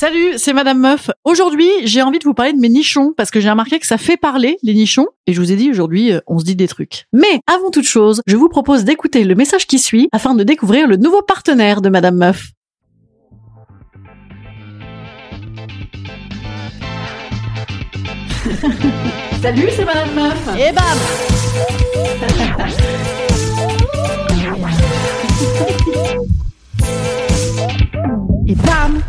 Salut, c'est Madame Meuf. Aujourd'hui, j'ai envie de vous parler de mes nichons parce que j'ai remarqué que ça fait parler les nichons et je vous ai dit aujourd'hui, euh, on se dit des trucs. Mais avant toute chose, je vous propose d'écouter le message qui suit afin de découvrir le nouveau partenaire de Madame Meuf. Salut, c'est Madame Meuf. Et bam Et bam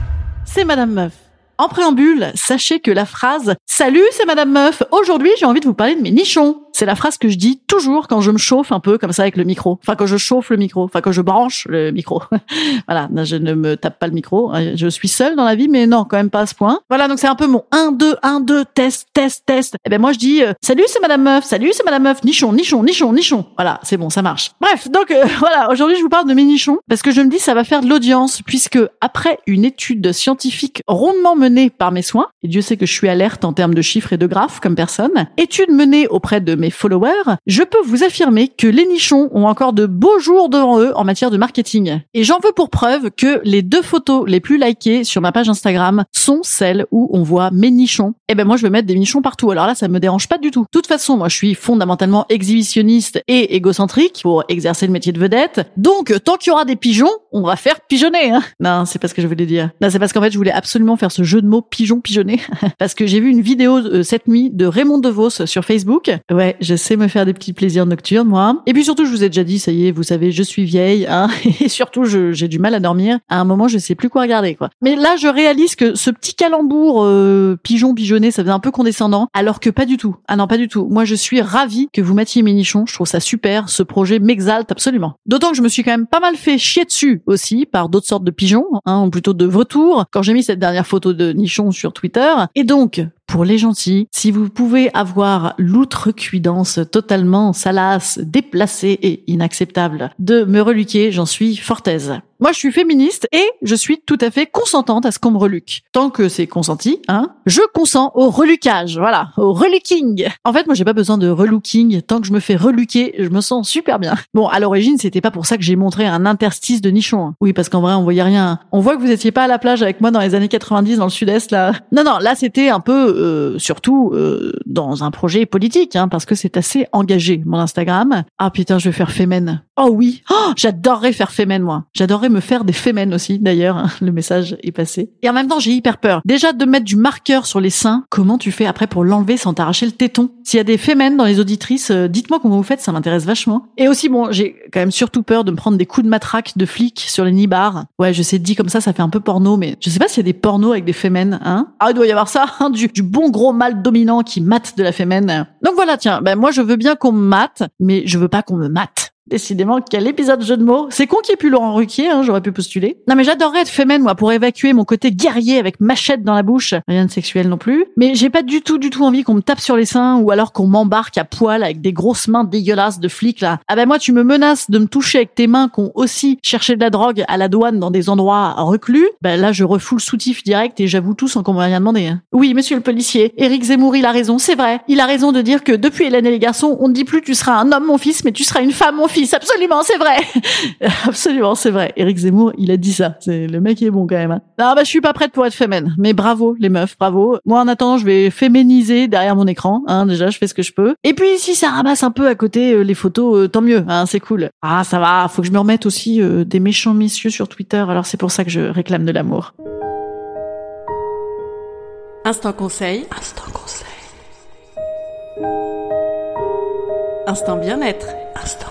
c'est Madame Meuf. En préambule, sachez que la phrase Salut, c'est Madame Meuf. Aujourd'hui, j'ai envie de vous parler de mes nichons. C'est la phrase que je dis toujours quand je me chauffe un peu comme ça avec le micro. Enfin, quand je chauffe le micro. Enfin, quand je branche le micro. voilà. Je ne me tape pas le micro. Je suis seule dans la vie, mais non, quand même pas à ce point. Voilà. Donc, c'est un peu mon 1, 2, 1, 2, test, test, test. Et eh ben, moi, je dis, euh, salut, c'est Madame Meuf. Salut, c'est Madame Meuf. Nichon, nichon, nichon, nichon. Voilà. C'est bon, ça marche. Bref. Donc, euh, voilà. Aujourd'hui, je vous parle de mes nichons parce que je me dis, ça va faire de l'audience puisque après une étude scientifique rondement menée par mes soins, et Dieu sait que je suis alerte en termes de chiffres et de graphes comme personne, étude menée auprès de mes followers, je peux vous affirmer que les nichons ont encore de beaux jours devant eux en matière de marketing. Et j'en veux pour preuve que les deux photos les plus likées sur ma page Instagram sont celles où on voit mes nichons. Et eh ben moi je veux mettre des nichons partout. Alors là ça me dérange pas du tout. De toute façon, moi je suis fondamentalement exhibitionniste et égocentrique pour exercer le métier de vedette. Donc tant qu'il y aura des pigeons, on va faire pigeonner. Hein. Non, c'est pas ce que je voulais dire. Non, c'est parce qu'en fait je voulais absolument faire ce jeu de mots pigeon pigeonner parce que j'ai vu une vidéo euh, cette nuit de Raymond DeVos sur Facebook. Ouais, je sais me faire des petits plaisirs nocturnes, moi. Et puis surtout, je vous ai déjà dit, ça y est, vous savez, je suis vieille, hein, et surtout, j'ai du mal à dormir. À un moment, je sais plus quoi regarder, quoi. Mais là, je réalise que ce petit calembour euh, pigeon pigeonné, ça faisait un peu condescendant, alors que pas du tout. Ah non, pas du tout. Moi, je suis ravie que vous mettiez mes nichons. Je trouve ça super. Ce projet m'exalte absolument. D'autant que je me suis quand même pas mal fait chier dessus aussi par d'autres sortes de pigeons, hein, ou plutôt de vautours, quand j'ai mis cette dernière photo de nichon sur Twitter. Et donc, pour les gentils, si vous pouvez avoir l'outrecuidance totalement salace, déplacée et inacceptable de me reluquer, j'en suis fort aise. Moi, je suis féministe et je suis tout à fait consentante à ce qu'on me reluque. Tant que c'est consenti, hein, je consens au relucage, voilà, au relooking. En fait, moi, j'ai pas besoin de relooking. Tant que je me fais reluquer, je me sens super bien. Bon, à l'origine, c'était pas pour ça que j'ai montré un interstice de nichon. Hein. Oui, parce qu'en vrai, on voyait rien. On voit que vous étiez pas à la plage avec moi dans les années 90 dans le sud-est, là. Non, non, là, c'était un peu, euh, surtout, euh, dans un projet politique, hein, parce que c'est assez engagé, mon Instagram. Ah putain, je vais faire Femen. Oh oui, oh, j'adorerais faire Femen, moi. J'adorerais me faire des fémènes aussi, d'ailleurs. Hein, le message est passé. Et en même temps, j'ai hyper peur. Déjà de mettre du marqueur sur les seins. Comment tu fais après pour l'enlever sans t'arracher le téton? S'il y a des fémènes dans les auditrices, euh, dites-moi comment vous faites, ça m'intéresse vachement. Et aussi, bon, j'ai quand même surtout peur de me prendre des coups de matraque de flics sur les nibards. Ouais, je sais, dit comme ça, ça fait un peu porno, mais je sais pas s'il y a des pornos avec des fémènes, hein? Ah, il doit y avoir ça, hein, du, bon gros mâle dominant qui mate de la fémène. Donc voilà, tiens, ben moi je veux bien qu'on me mate, mais je veux pas qu'on me mate. Décidément, quel épisode jeu de mots. C'est con qu'il ait pu Laurent Ruquier, hein, j'aurais pu postuler. Non mais j'adorerais être fémène, moi, pour évacuer mon côté guerrier avec machette dans la bouche. Rien de sexuel non plus. Mais j'ai pas du tout, du tout envie qu'on me tape sur les seins ou alors qu'on m'embarque à poil avec des grosses mains dégueulasses de flics, là. Ah ben moi, tu me menaces de me toucher avec tes mains qui ont aussi cherché de la drogue à la douane dans des endroits reclus. Ben là, je refoule le soutif direct et j'avoue tout sans qu'on m'ait rien demandé. Hein. Oui, monsieur le policier, Éric Zemmour, il a raison, c'est vrai. Il a raison de dire que depuis Hélène et les garçons, on ne dit plus tu seras un homme, mon fils, mais tu seras une femme, mon fils. Absolument, c'est vrai. absolument, c'est vrai. Eric Zemmour, il a dit ça. C'est le mec, il est bon quand même. Hein. Non, bah je suis pas prête pour être fémène. Mais bravo les meufs, bravo. Moi en attendant, je vais féminiser derrière mon écran. Hein, déjà, je fais ce que je peux. Et puis si ça ramasse un peu à côté euh, les photos, euh, tant mieux. Hein, c'est cool. Ah, ça va. Faut que je me remette aussi euh, des méchants messieurs sur Twitter. Alors c'est pour ça que je réclame de l'amour. Instant conseil. Instant conseil. Instant bien-être. Instant bien-être.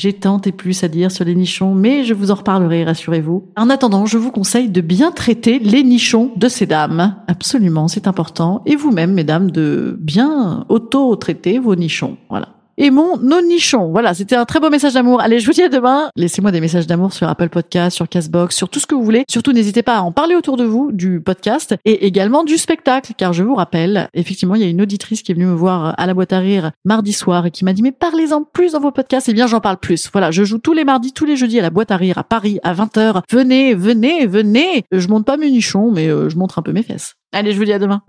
J'ai tant et plus à dire sur les nichons, mais je vous en reparlerai, rassurez-vous. En attendant, je vous conseille de bien traiter les nichons de ces dames. Absolument, c'est important. Et vous-même, mesdames, de bien auto-traiter vos nichons. Voilà et mon non-nichon. Voilà, c'était un très beau message d'amour. Allez, je vous dis à demain. Laissez-moi des messages d'amour sur Apple Podcast, sur Castbox, sur tout ce que vous voulez. Surtout, n'hésitez pas à en parler autour de vous du podcast et également du spectacle, car je vous rappelle, effectivement, il y a une auditrice qui est venue me voir à la boîte à rire mardi soir et qui m'a dit, mais parlez-en plus dans vos podcasts. Eh bien, j'en parle plus. Voilà, je joue tous les mardis, tous les jeudis à la boîte à rire à Paris à 20h. Venez, venez, venez. Je monte pas mes nichons, mais euh, je montre un peu mes fesses. Allez, je vous dis à demain.